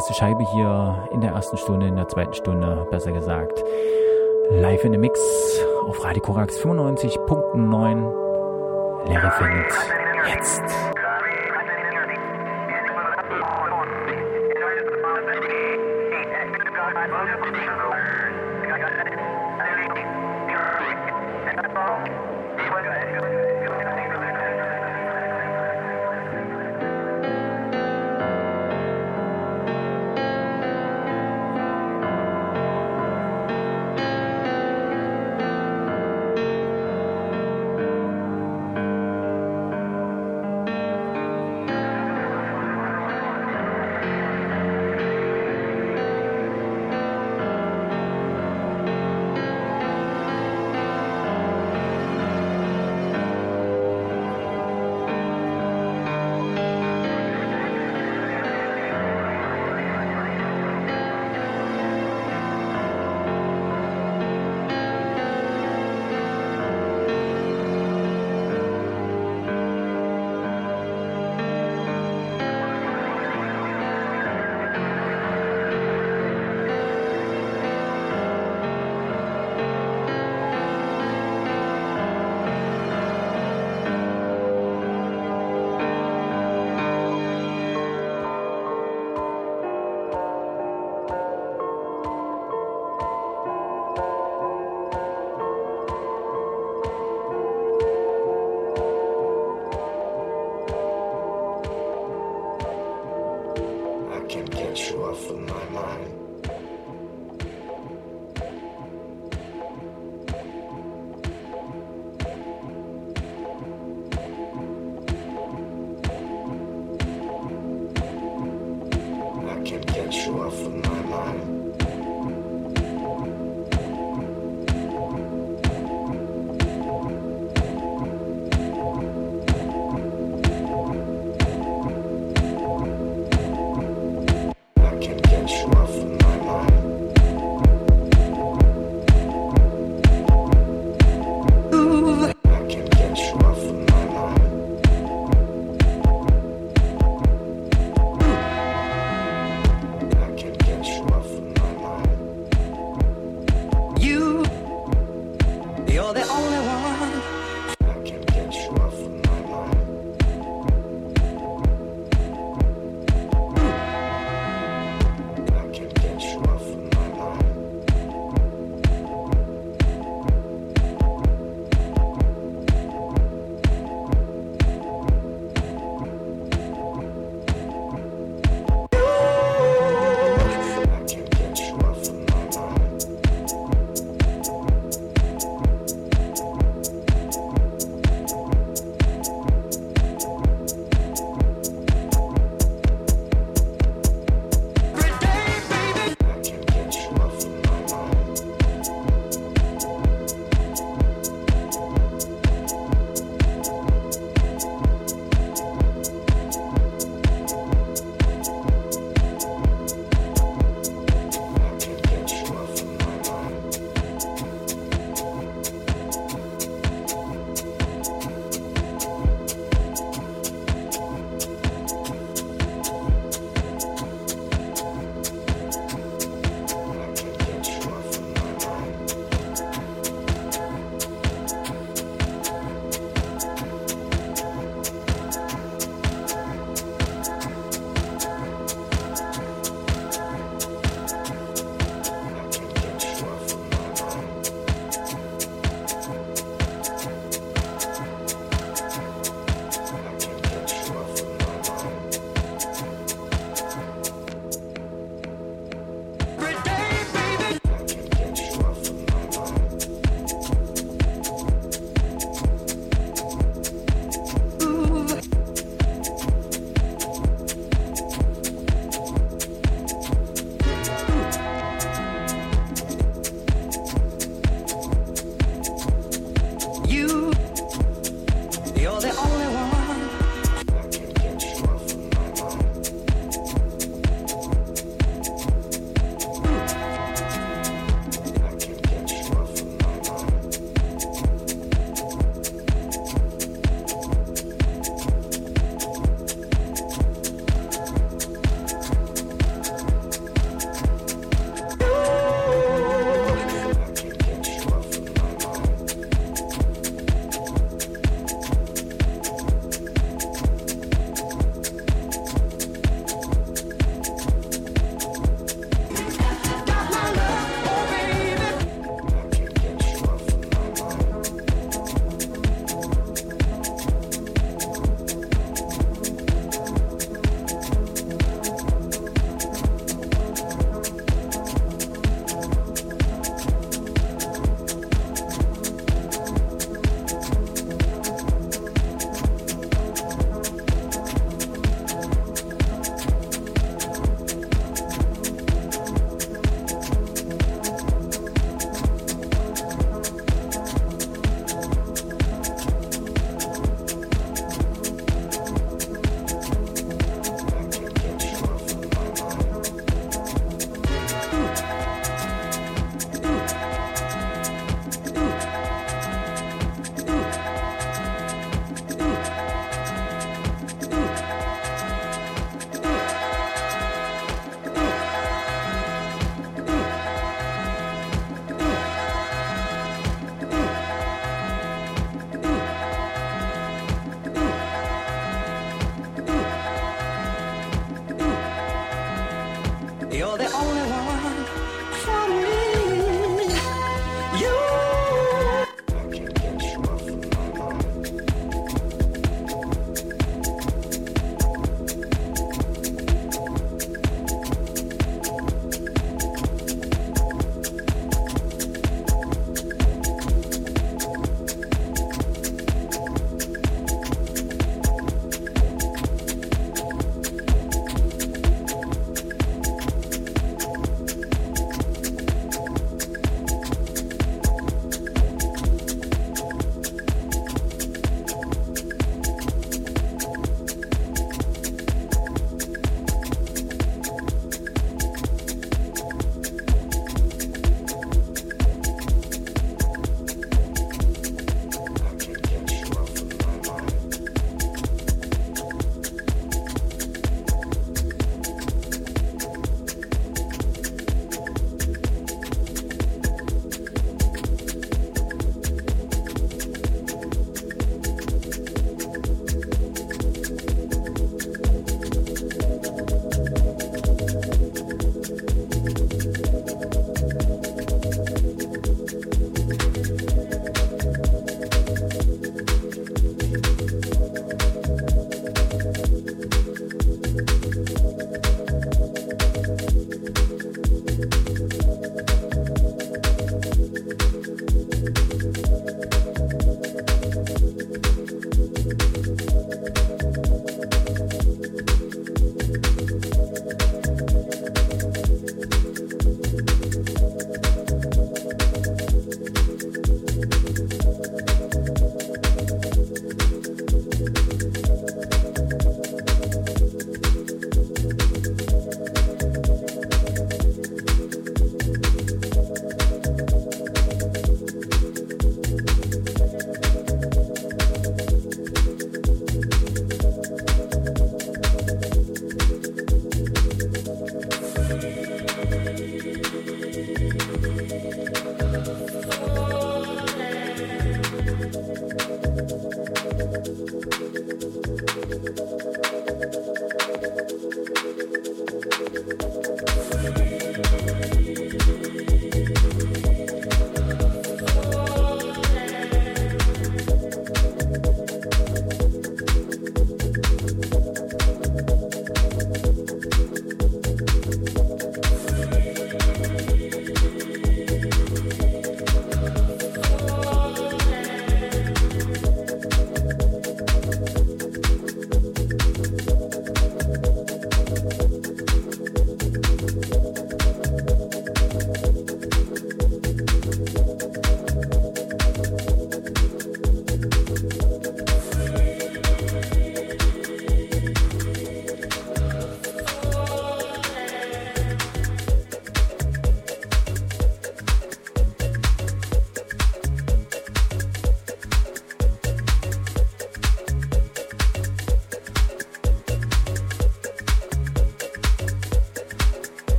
Erste Scheibe hier in der ersten Stunde, in der zweiten Stunde, besser gesagt. Live in the Mix auf Radio Korax 95.9. Leere jetzt.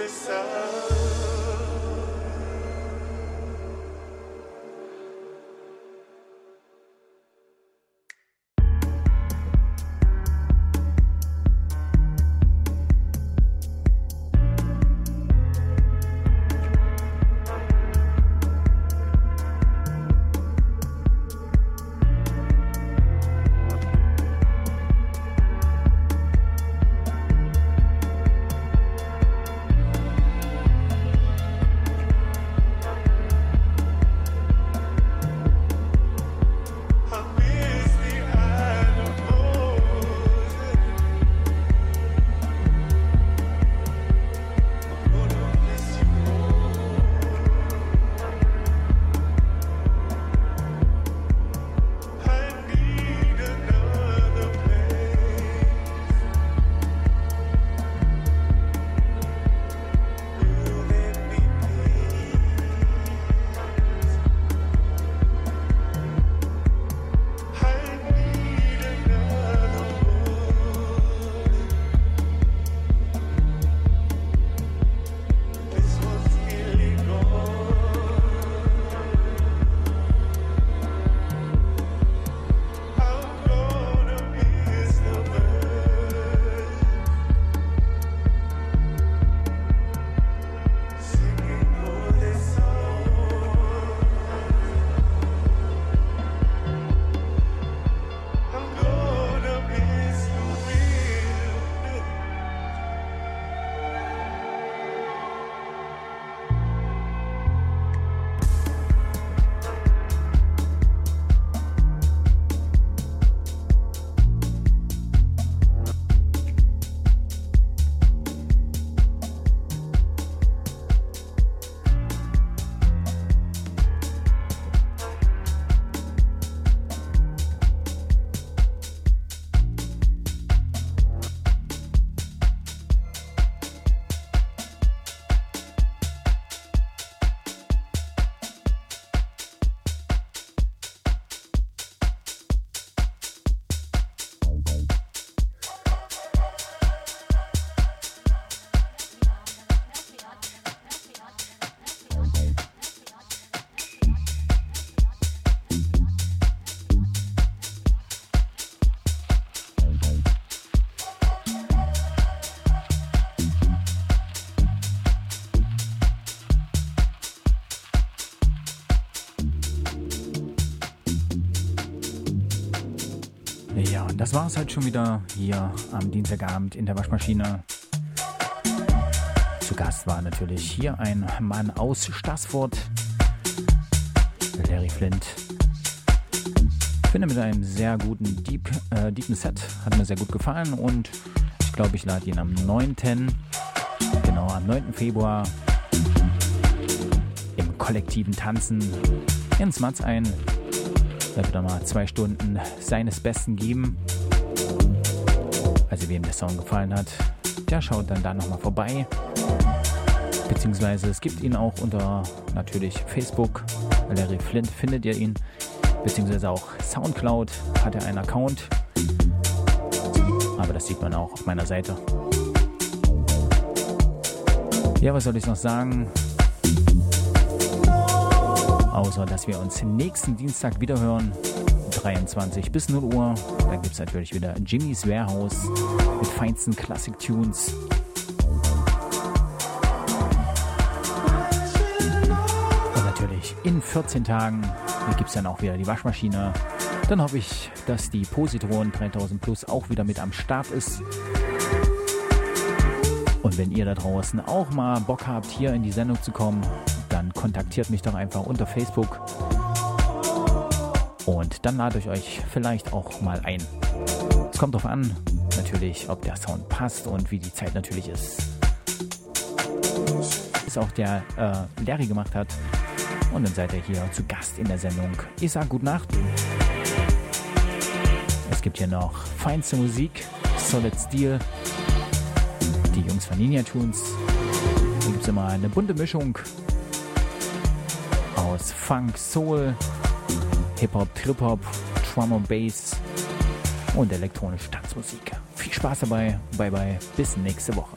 This sun. Ja, und das war es halt schon wieder hier am Dienstagabend in der Waschmaschine. Zu Gast war natürlich hier ein Mann aus Stassfurt, Larry Flint. Ich finde mit einem sehr guten Deep, äh, deepen Set, hat mir sehr gut gefallen und ich glaube, ich lade ihn am 9. Genau, am 9. Februar im kollektiven Tanzen ins Matz ein. Da wird er mal zwei Stunden seines Besten geben. Also wem der Song gefallen hat, der schaut dann da nochmal vorbei. Beziehungsweise es gibt ihn auch unter natürlich Facebook. Larry Flint findet ihr ihn. Beziehungsweise auch Soundcloud hat er einen Account. Aber das sieht man auch auf meiner Seite. Ja, was soll ich noch sagen? Außer, dass wir uns nächsten Dienstag wieder hören. 23 bis 0 Uhr. Da gibt es natürlich wieder Jimmy's Warehouse mit feinsten Classic Tunes. Und natürlich in 14 Tagen gibt es dann auch wieder die Waschmaschine. Dann hoffe ich, dass die Positron 3000 Plus auch wieder mit am Start ist. Und wenn ihr da draußen auch mal Bock habt, hier in die Sendung zu kommen, dann kontaktiert mich doch einfach unter Facebook. Und dann lade ich euch vielleicht auch mal ein. Es kommt darauf an, natürlich, ob der Sound passt und wie die Zeit natürlich ist. Ist auch der äh, Larry gemacht hat. Und dann seid ihr hier zu Gast in der Sendung. Ich sage gute Nacht. Es gibt hier noch feinste Musik, Solid Steel, die Jungs von Ninja Tunes. Hier gibt es immer eine bunte Mischung aus Funk, Soul, Hip-Hop, Trip-Hop, Drum und Bass und elektronische Tanzmusik. Viel Spaß dabei. Bye bye. Bis nächste Woche.